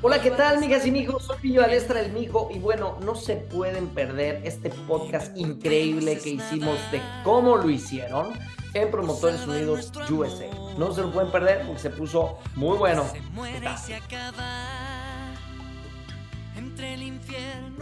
Hola, ¿qué tal, amigas y amigos? Soy Pillo Alestra, el mijo, y bueno, no se pueden perder este podcast increíble que hicimos de cómo lo hicieron en Promotores Unidos USA. No se lo pueden perder porque se puso muy bueno. Entre el infierno